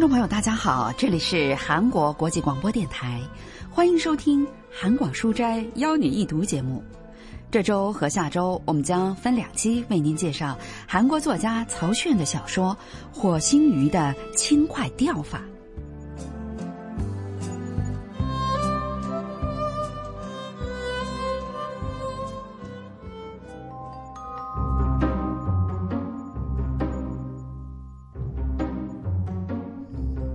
听众朋友，大家好，这里是韩国国际广播电台，欢迎收听《韩广书斋邀你一读》节目。这周和下周，我们将分两期为您介绍韩国作家曹炫的小说《火星鱼的轻快钓法》。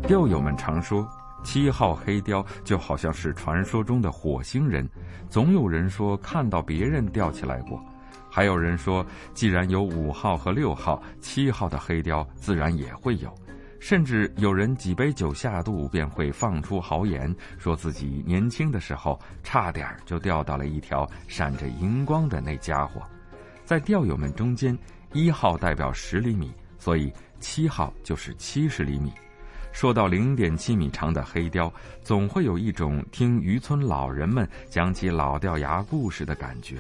钓友们常说，七号黑雕就好像是传说中的火星人。总有人说看到别人钓起来过，还有人说，既然有五号和六号，七号的黑雕自然也会有。甚至有人几杯酒下肚，便会放出豪言，说自己年轻的时候差点就钓到了一条闪着荧光的那家伙。在钓友们中间，一号代表十厘米，所以七号就是七十厘米。说到零点七米长的黑雕，总会有一种听渔村老人们讲起老掉牙故事的感觉。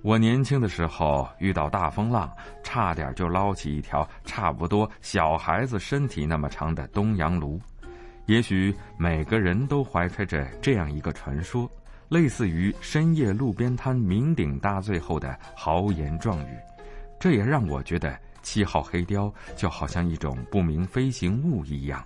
我年轻的时候遇到大风浪，差点就捞起一条差不多小孩子身体那么长的东洋鲈。也许每个人都怀揣着这样一个传说，类似于深夜路边摊酩酊大醉后的豪言壮语。这也让我觉得七号黑雕就好像一种不明飞行物一样。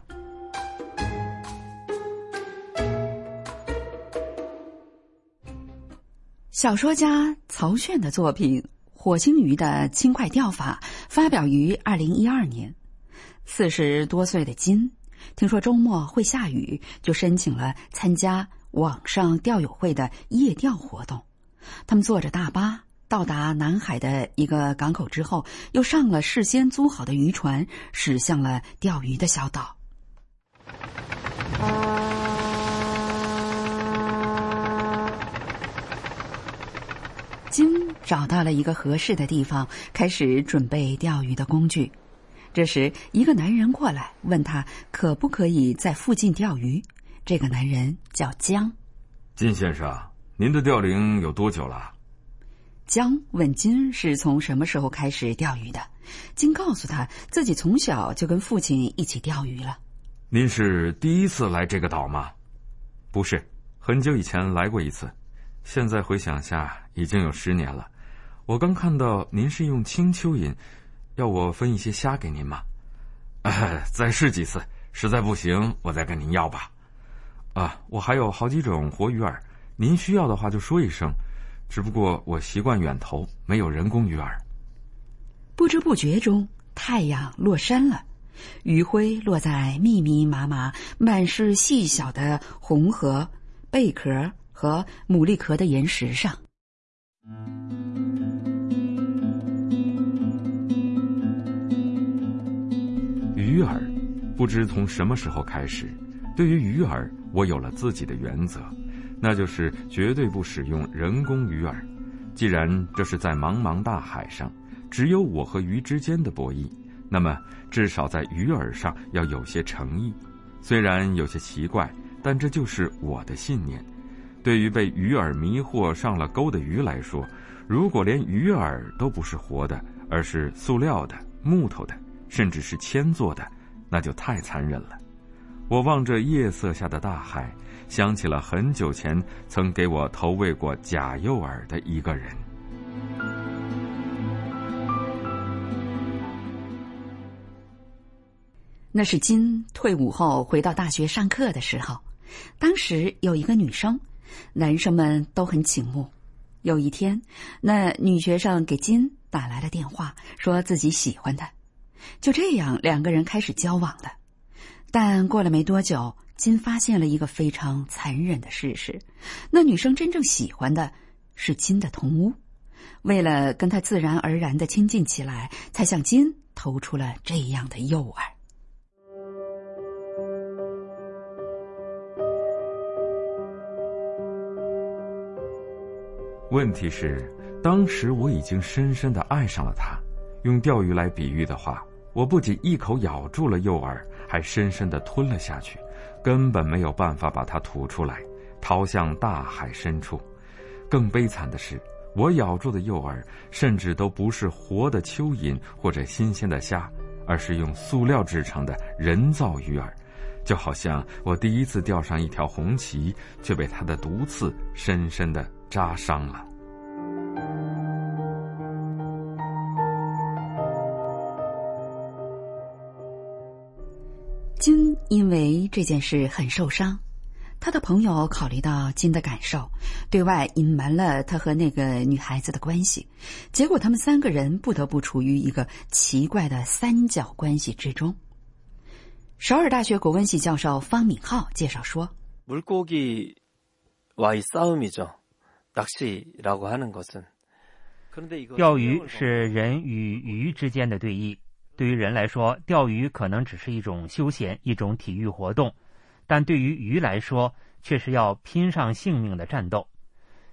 小说家曹炫的作品《火星鱼的轻快钓法》发表于二零一二年。四十多岁的金听说周末会下雨，就申请了参加网上钓友会的夜钓活动。他们坐着大巴到达南海的一个港口之后，又上了事先租好的渔船，驶向了钓鱼的小岛。金找到了一个合适的地方，开始准备钓鱼的工具。这时，一个男人过来问他可不可以在附近钓鱼。这个男人叫江。金先生，您的钓龄有多久了？江问金是从什么时候开始钓鱼的。金告诉他自己从小就跟父亲一起钓鱼了。您是第一次来这个岛吗？不是，很久以前来过一次。现在回想下，已经有十年了。我刚看到您是用青蚯蚓，要我分一些虾给您吗？再试几次，实在不行，我再跟您要吧。啊，我还有好几种活鱼饵，您需要的话就说一声。只不过我习惯远投，没有人工鱼饵。不知不觉中，太阳落山了，余晖落在密密麻麻、满是细小的红河贝壳。和牡蛎壳的岩石上，鱼饵，不知从什么时候开始，对于鱼饵，我有了自己的原则，那就是绝对不使用人工鱼饵。既然这是在茫茫大海上，只有我和鱼之间的博弈，那么至少在鱼饵上要有些诚意。虽然有些奇怪，但这就是我的信念。对于被鱼饵迷惑上了钩的鱼来说，如果连鱼饵都不是活的，而是塑料的、木头的，甚至是铅做的，那就太残忍了。我望着夜色下的大海，想起了很久前曾给我投喂过假诱饵的一个人。那是金退伍后回到大学上课的时候，当时有一个女生。男生们都很醒目。有一天，那女学生给金打来了电话，说自己喜欢他。就这样，两个人开始交往了。但过了没多久，金发现了一个非常残忍的事实：那女生真正喜欢的是金的同屋。为了跟他自然而然的亲近起来，才向金投出了这样的诱饵。问题是，当时我已经深深的爱上了他。用钓鱼来比喻的话，我不仅一口咬住了诱饵，还深深的吞了下去，根本没有办法把它吐出来，逃向大海深处。更悲惨的是，我咬住的诱饵甚至都不是活的蚯蚓或者新鲜的虾，而是用塑料制成的人造鱼饵，就好像我第一次钓上一条红旗，却被它的毒刺深深的扎伤了。金因为这件事很受伤，他的朋友考虑到金的感受，对外隐瞒了他和那个女孩子的关系，结果他们三个人不得不处于一个奇怪的三角关系之中。首尔大学国文系教授方敏浩介绍说：“물고기와의싸움이죠낚시라고하는것은 钓鱼是人与鱼之间的对弈。对于人来说，钓鱼可能只是一种休闲、一种体育活动，但对于鱼来说，却是要拼上性命的战斗。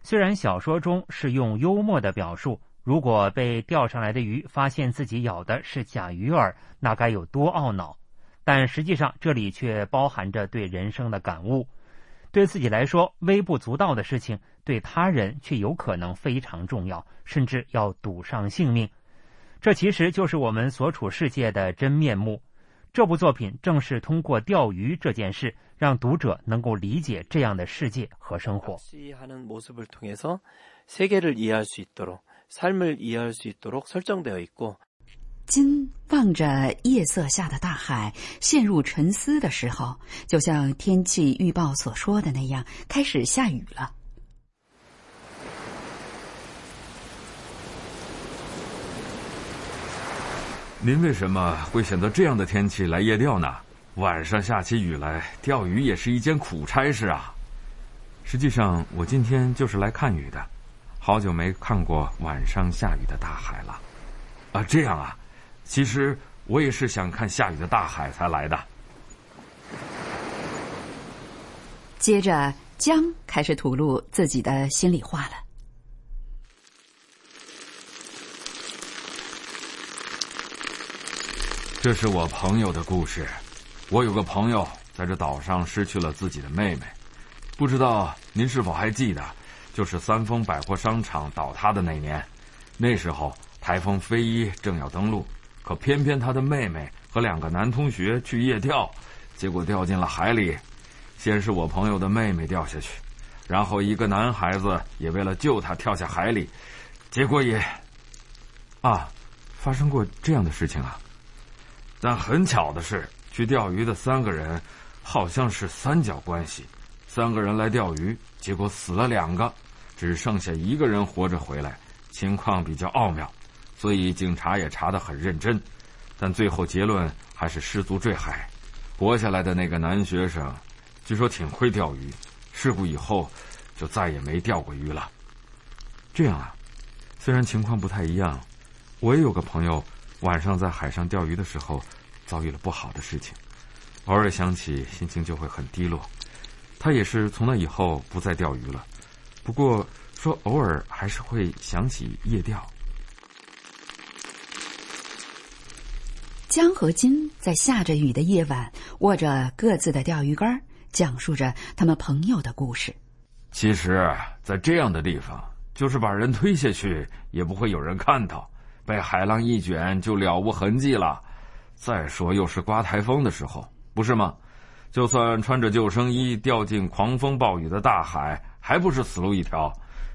虽然小说中是用幽默的表述，如果被钓上来的鱼发现自己咬的是假鱼饵，那该有多懊恼！但实际上，这里却包含着对人生的感悟。对自己来说微不足道的事情，对他人却有可能非常重要，甚至要赌上性命。这其实就是我们所处世界的真面目。这部作品正是通过钓鱼这件事，让读者能够理解这样的世界和生活。金望着夜色下的大海，陷入沉思的时候，就像天气预报所说的那样，开始下雨了。您为什么会选择这样的天气来夜钓呢？晚上下起雨来，钓鱼也是一件苦差事啊。实际上，我今天就是来看雨的，好久没看过晚上下雨的大海了。啊，这样啊。其实我也是想看下雨的大海才来的。接着，江开始吐露自己的心里话了。这是我朋友的故事。我有个朋友在这岛上失去了自己的妹妹，不知道您是否还记得，就是三丰百货商场倒塌的那年，那时候台风飞一正要登陆。可偏偏他的妹妹和两个男同学去夜钓，结果掉进了海里。先是我朋友的妹妹掉下去，然后一个男孩子也为了救她跳下海里，结果也……啊，发生过这样的事情啊！但很巧的是，去钓鱼的三个人好像是三角关系，三个人来钓鱼，结果死了两个，只剩下一个人活着回来，情况比较奥妙。所以警察也查得很认真，但最后结论还是失足坠海。活下来的那个男学生，据说挺会钓鱼，事故以后就再也没钓过鱼了。这样啊，虽然情况不太一样，我也有个朋友晚上在海上钓鱼的时候遭遇了不好的事情，偶尔想起心情就会很低落。他也是从那以后不再钓鱼了，不过说偶尔还是会想起夜钓。江和金在下着雨的夜晚，握着各自的钓鱼竿，讲述着他们朋友的故事。其实，在这样的地方，就是把人推下去，也不会有人看到，被海浪一卷就了无痕迹了。再说，又是刮台风的时候，不是吗？就算穿着救生衣掉进狂风暴雨的大海，还不是死路一条？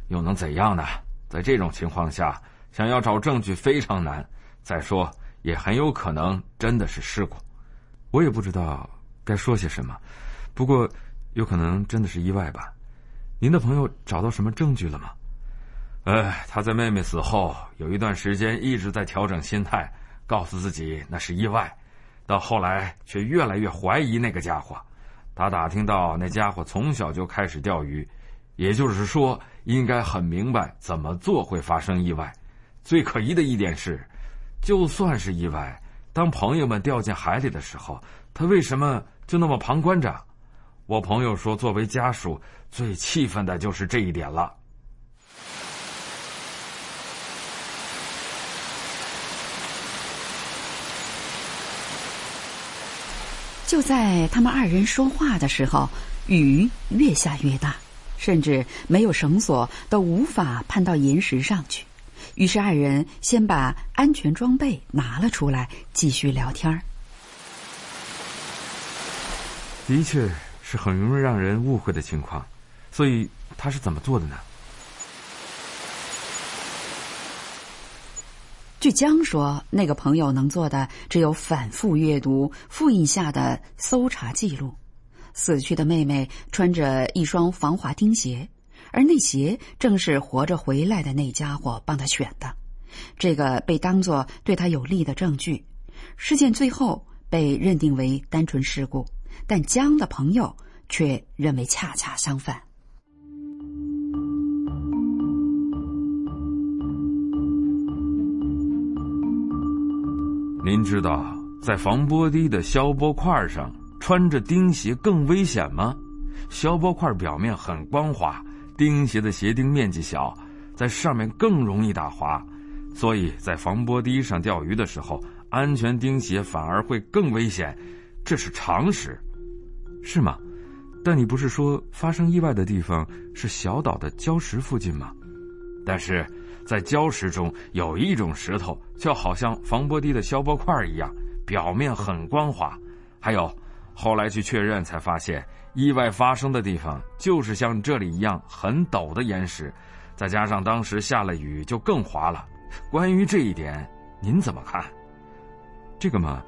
又能怎样呢？在这种情况下，想要找证据非常难。再说。也很有可能真的是事故，我也不知道该说些什么。不过，有可能真的是意外吧？您的朋友找到什么证据了吗？哎，他在妹妹死后有一段时间一直在调整心态，告诉自己那是意外，到后来却越来越怀疑那个家伙。他打听到那家伙从小就开始钓鱼，也就是说，应该很明白怎么做会发生意外。最可疑的一点是。就算是意外，当朋友们掉进海里的时候，他为什么就那么旁观着？我朋友说，作为家属，最气愤的就是这一点了。就在他们二人说话的时候，雨越下越大，甚至没有绳索都无法攀到岩石上去。于是二人先把安全装备拿了出来，继续聊天儿。的确是很容易让人误会的情况。所以他是怎么做的呢？据江说，那个朋友能做的只有反复阅读复印下的搜查记录。死去的妹妹穿着一双防滑钉鞋，而那鞋正是活着回来的那家伙帮他选的。这个被当作对他有利的证据。事件最后被认定为单纯事故，但江的朋友却认为恰恰相反。您知道，在防波堤的消波块上穿着钉鞋更危险吗？消波块表面很光滑，钉鞋的鞋钉面积小，在上面更容易打滑，所以在防波堤上钓鱼的时候，安全钉鞋反而会更危险，这是常识，是吗？但你不是说发生意外的地方是小岛的礁石附近吗？但是。在礁石中有一种石头，就好像防波堤的消波块一样，表面很光滑。还有，后来去确认才发现，意外发生的地方就是像这里一样很陡的岩石，再加上当时下了雨，就更滑了。关于这一点，您怎么看？这个嘛，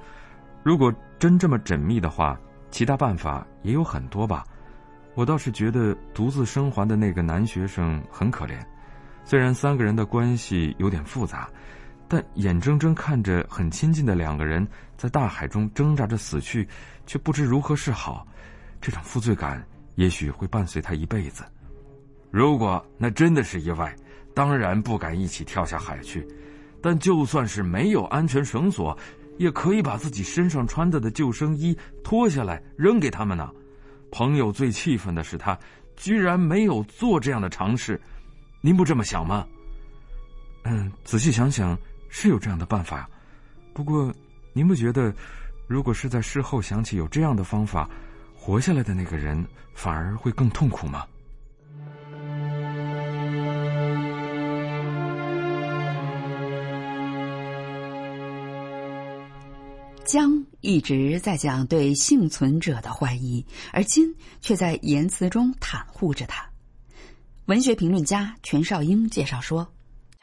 如果真这么缜密的话，其他办法也有很多吧。我倒是觉得独自生还的那个男学生很可怜。虽然三个人的关系有点复杂，但眼睁睁看着很亲近的两个人在大海中挣扎着死去，却不知如何是好，这种负罪感也许会伴随他一辈子。如果那真的是意外，当然不敢一起跳下海去。但就算是没有安全绳索，也可以把自己身上穿着的救生衣脱下来扔给他们呢。朋友最气愤的是他居然没有做这样的尝试。您不这么想吗？嗯，仔细想想，是有这样的办法。不过，您不觉得，如果是在事后想起有这样的方法，活下来的那个人反而会更痛苦吗？江一直在讲对幸存者的怀疑，而金却在言辞中袒护着他。文学评论家全少英介绍说：“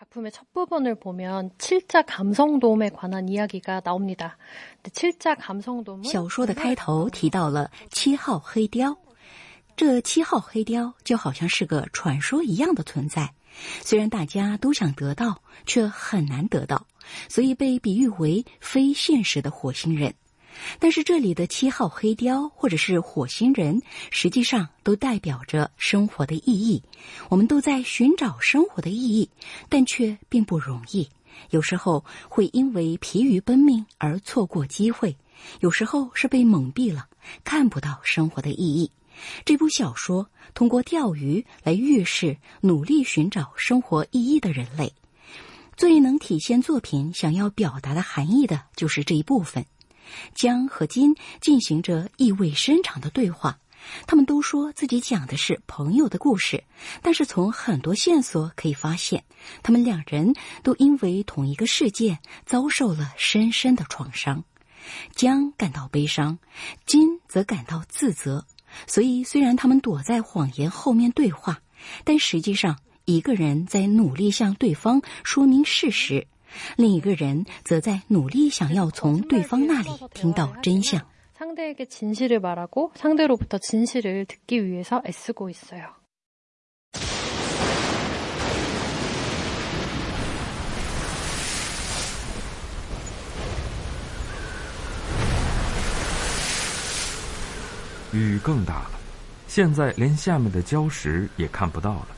작품의첫부분을보면칠자감성돔에관한이야기가나옵니다七자감성돔小说的开头提到了七号黑雕，这七号黑雕就好像是个传说一样的存在。虽然大家都想得到，却很难得到，所以被比喻为非现实的火星人。” 但是这里的七号黑雕或者是火星人，实际上都代表着生活的意义。我们都在寻找生活的意义，但却并不容易。有时候会因为疲于奔命而错过机会，有时候是被蒙蔽了，看不到生活的意义。这部小说通过钓鱼来预示努力寻找生活意义的人类。最能体现作品想要表达的含义的，就是这一部分。江和金进行着意味深长的对话，他们都说自己讲的是朋友的故事，但是从很多线索可以发现，他们两人都因为同一个事件遭受了深深的创伤。江感到悲伤，金则感到自责。所以，虽然他们躲在谎言后面对话，但实际上一个人在努力向对方说明事实。另一个人则在努力想要从对方那里听到真相。상대에게진실을말하고상대로부터진실을듣기위해서애쓰고있어요雨更大了，现在连下面的礁石也看不到了，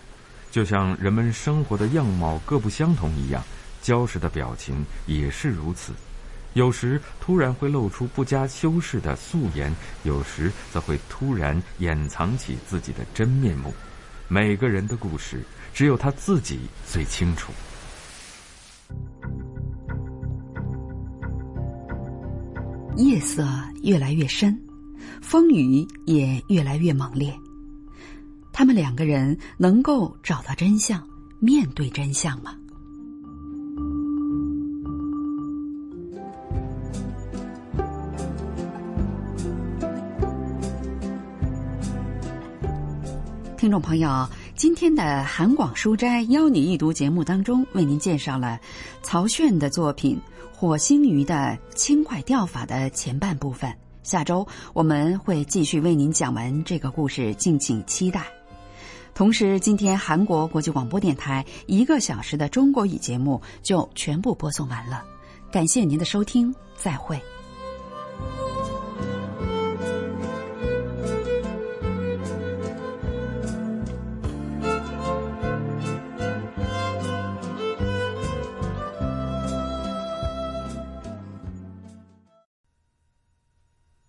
就像人们生活的样貌各不相同一样。 礁石的表情也是如此，有时突然会露出不加修饰的素颜，有时则会突然掩藏起自己的真面目。每个人的故事，只有他自己最清楚。夜色越来越深，风雨也越来越猛烈。他们两个人能够找到真相，面对真相吗？听众朋友，今天的韩广书斋邀你一读节目当中，为您介绍了曹炫的作品《火星鱼》的轻快钓法的前半部分。下周我们会继续为您讲完这个故事，敬请期待。同时，今天韩国国际广播电台一个小时的中国语节目就全部播送完了，感谢您的收听，再会。